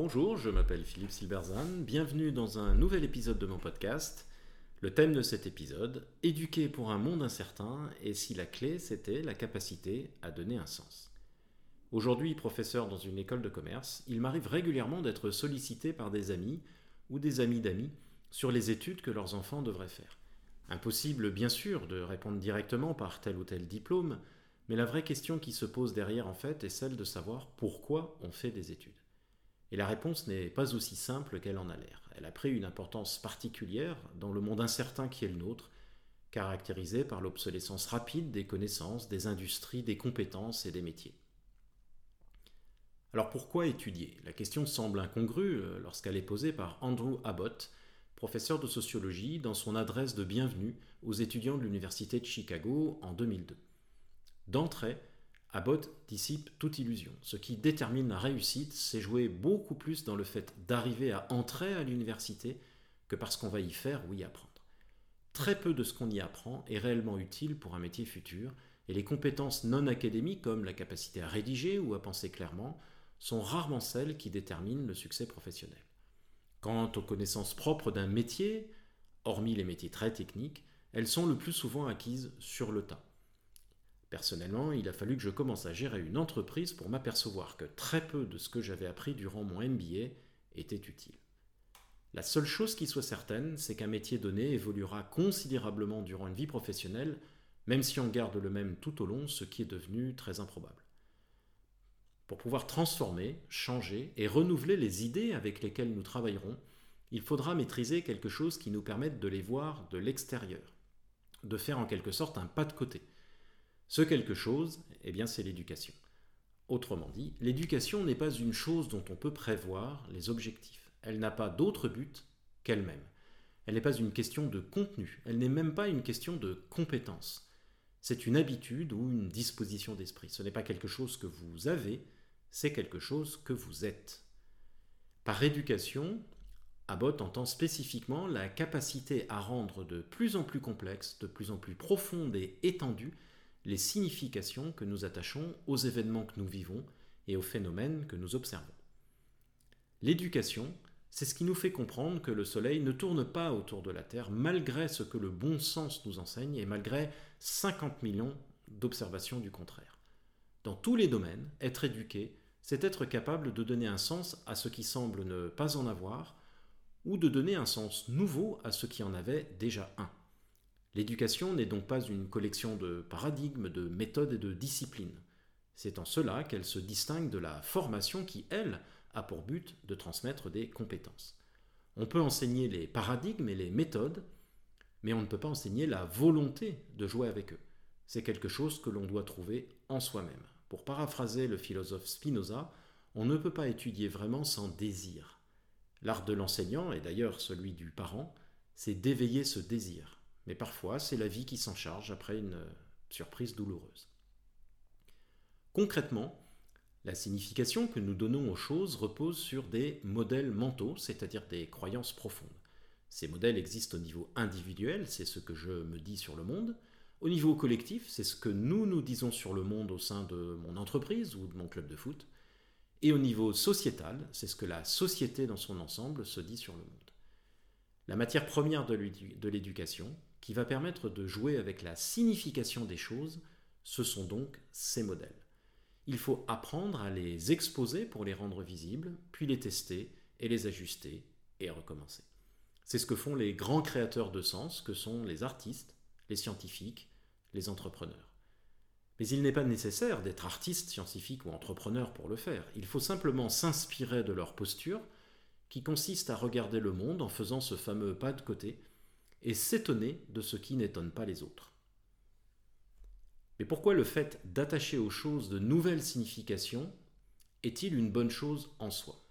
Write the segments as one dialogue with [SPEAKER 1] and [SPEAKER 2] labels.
[SPEAKER 1] Bonjour, je m'appelle Philippe Silberzan, bienvenue dans un nouvel épisode de mon podcast. Le thème de cet épisode, éduquer pour un monde incertain, et si la clé c'était la capacité à donner un sens. Aujourd'hui professeur dans une école de commerce, il m'arrive régulièrement d'être sollicité par des amis ou des amis d'amis sur les études que leurs enfants devraient faire. Impossible bien sûr de répondre directement par tel ou tel diplôme, mais la vraie question qui se pose derrière en fait est celle de savoir pourquoi on fait des études. Et la réponse n'est pas aussi simple qu'elle en a l'air. Elle a pris une importance particulière dans le monde incertain qui est le nôtre, caractérisé par l'obsolescence rapide des connaissances, des industries, des compétences et des métiers. Alors pourquoi étudier? La question semble incongrue euh, lorsqu'elle est posée par Andrew Abbott, professeur de sociologie, dans son adresse de bienvenue aux étudiants de l'Université de Chicago en 2002. D'entrée, Abbott dissipe toute illusion. Ce qui détermine la réussite, c'est jouer beaucoup plus dans le fait d'arriver à entrer à l'université que parce qu'on va y faire ou y apprendre. Très peu de ce qu'on y apprend est réellement utile pour un métier futur, et les compétences non académiques comme la capacité à rédiger ou à penser clairement sont rarement celles qui déterminent le succès professionnel. Quant aux connaissances propres d'un métier, hormis les métiers très techniques, elles sont le plus souvent acquises sur le tas. Personnellement, il a fallu que je commence à gérer une entreprise pour m'apercevoir que très peu de ce que j'avais appris durant mon MBA était utile. La seule chose qui soit certaine, c'est qu'un métier donné évoluera considérablement durant une vie professionnelle, même si on garde le même tout au long, ce qui est devenu très improbable. Pour pouvoir transformer, changer et renouveler les idées avec lesquelles nous travaillerons, il faudra maîtriser quelque chose qui nous permette de les voir de l'extérieur, de faire en quelque sorte un pas de côté ce quelque chose, eh bien, c'est l'éducation. Autrement dit, l'éducation n'est pas une chose dont on peut prévoir les objectifs. Elle n'a pas d'autre but qu'elle-même. Elle n'est pas une question de contenu, elle n'est même pas une question de compétence. C'est une habitude ou une disposition d'esprit. Ce n'est pas quelque chose que vous avez, c'est quelque chose que vous êtes. Par éducation, Abbott entend spécifiquement la capacité à rendre de plus en plus complexe, de plus en plus profonde et étendue les significations que nous attachons aux événements que nous vivons et aux phénomènes que nous observons. L'éducation, c'est ce qui nous fait comprendre que le Soleil ne tourne pas autour de la Terre malgré ce que le bon sens nous enseigne et malgré 50 millions d'observations du contraire. Dans tous les domaines, être éduqué, c'est être capable de donner un sens à ce qui semble ne pas en avoir, ou de donner un sens nouveau à ce qui en avait déjà un. L'éducation n'est donc pas une collection de paradigmes, de méthodes et de disciplines. C'est en cela qu'elle se distingue de la formation qui, elle, a pour but de transmettre des compétences. On peut enseigner les paradigmes et les méthodes, mais on ne peut pas enseigner la volonté de jouer avec eux. C'est quelque chose que l'on doit trouver en soi-même. Pour paraphraser le philosophe Spinoza, on ne peut pas étudier vraiment sans désir. L'art de l'enseignant, et d'ailleurs celui du parent, c'est d'éveiller ce désir. Mais parfois, c'est la vie qui s'en charge après une euh, surprise douloureuse. Concrètement, la signification que nous donnons aux choses repose sur des modèles mentaux, c'est-à-dire des croyances profondes. Ces modèles existent au niveau individuel, c'est ce que je me dis sur le monde. Au niveau collectif, c'est ce que nous nous disons sur le monde au sein de mon entreprise ou de mon club de foot. Et au niveau sociétal, c'est ce que la société dans son ensemble se dit sur le monde. La matière première de l'éducation, qui va permettre de jouer avec la signification des choses, ce sont donc ces modèles. Il faut apprendre à les exposer pour les rendre visibles, puis les tester et les ajuster et recommencer. C'est ce que font les grands créateurs de sens que sont les artistes, les scientifiques, les entrepreneurs. Mais il n'est pas nécessaire d'être artiste, scientifique ou entrepreneur pour le faire. Il faut simplement s'inspirer de leur posture, qui consiste à regarder le monde en faisant ce fameux pas de côté et s'étonner de ce qui n'étonne pas les autres. Mais pourquoi le fait d'attacher aux choses de nouvelles significations est-il une bonne chose en soi?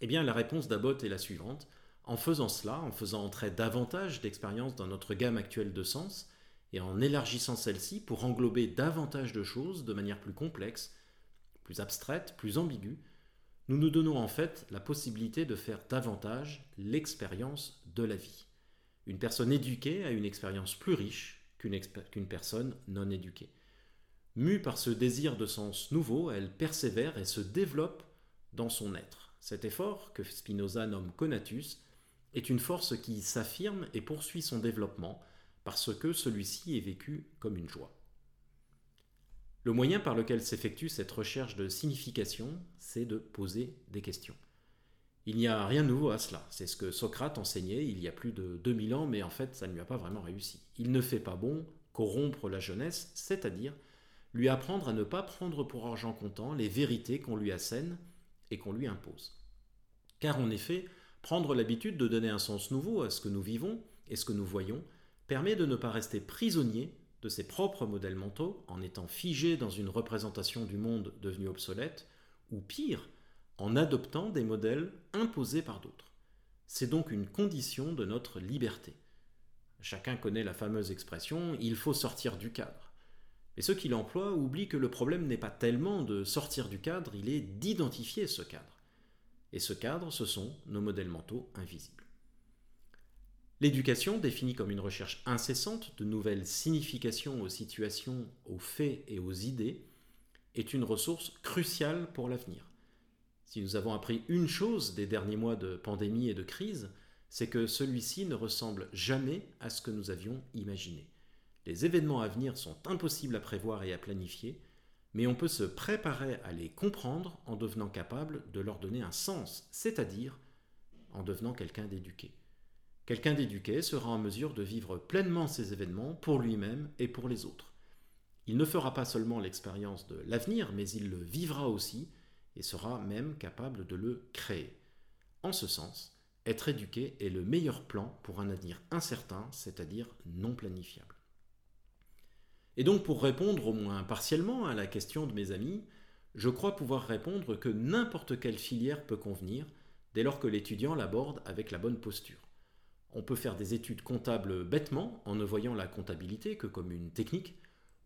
[SPEAKER 1] Eh bien, la réponse d'Abbott est la suivante. En faisant cela, en faisant entrer davantage d'expériences dans notre gamme actuelle de sens, et en élargissant celle-ci pour englober davantage de choses de manière plus complexe, plus abstraite, plus ambiguë, nous nous donnons en fait la possibilité de faire davantage l'expérience de la vie. Une personne éduquée a une expérience plus riche qu'une personne non éduquée. Mue par ce désir de sens nouveau, elle persévère et se développe dans son être. Cet effort, que Spinoza nomme conatus, est une force qui s'affirme et poursuit son développement parce que celui-ci est vécu comme une joie. Le moyen par lequel s'effectue cette recherche de signification, c'est de poser des questions. Il n'y a rien de nouveau à cela. C'est ce que Socrate enseignait il y a plus de 2000 ans, mais en fait, ça ne lui a pas vraiment réussi. Il ne fait pas bon corrompre la jeunesse, c'est-à-dire lui apprendre à ne pas prendre pour argent comptant les vérités qu'on lui assène et qu'on lui impose. Car en effet, prendre l'habitude de donner un sens nouveau à ce que nous vivons et ce que nous voyons permet de ne pas rester prisonnier de ses propres modèles mentaux en étant figé dans une représentation du monde devenu obsolète, ou pire, en adoptant des modèles imposés par d'autres. C'est donc une condition de notre liberté. Chacun connaît la fameuse expression il faut sortir du cadre. Mais ceux qui l'emploient oublient que le problème n'est pas tellement de sortir du cadre, il est d'identifier ce cadre. Et ce cadre, ce sont nos modèles mentaux invisibles. L'éducation, définie comme une recherche incessante de nouvelles significations aux situations, aux faits et aux idées, est une ressource cruciale pour l'avenir. Si nous avons appris une chose des derniers mois de pandémie et de crise, c'est que celui-ci ne ressemble jamais à ce que nous avions imaginé. Les événements à venir sont impossibles à prévoir et à planifier, mais on peut se préparer à les comprendre en devenant capable de leur donner un sens, c'est-à-dire en devenant quelqu'un d'éduqué. Quelqu'un d'éduqué sera en mesure de vivre pleinement ces événements pour lui-même et pour les autres. Il ne fera pas seulement l'expérience de l'avenir, mais il le vivra aussi et sera même capable de le créer. En ce sens, être éduqué est le meilleur plan pour un avenir incertain, c'est-à-dire non planifiable. Et donc pour répondre au moins partiellement à la question de mes amis, je crois pouvoir répondre que n'importe quelle filière peut convenir dès lors que l'étudiant l'aborde avec la bonne posture. On peut faire des études comptables bêtement en ne voyant la comptabilité que comme une technique,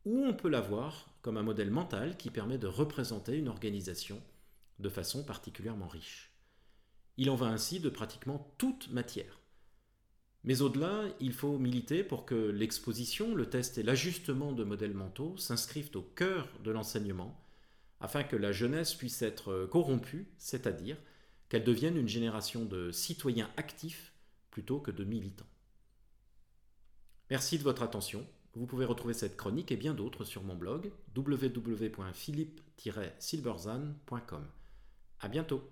[SPEAKER 1] ou on peut la voir comme un modèle mental qui permet de représenter une organisation de façon particulièrement riche. Il en va ainsi de pratiquement toute matière. Mais au-delà, il faut militer pour que l'exposition, le test et l'ajustement de modèles mentaux s'inscrivent au cœur de l'enseignement, afin que la jeunesse puisse être corrompue, c'est-à-dire qu'elle devienne une génération de citoyens actifs plutôt que de militants. Merci de votre attention. Vous pouvez retrouver cette chronique et bien d'autres sur mon blog www.philippe-silberzan.com. À bientôt.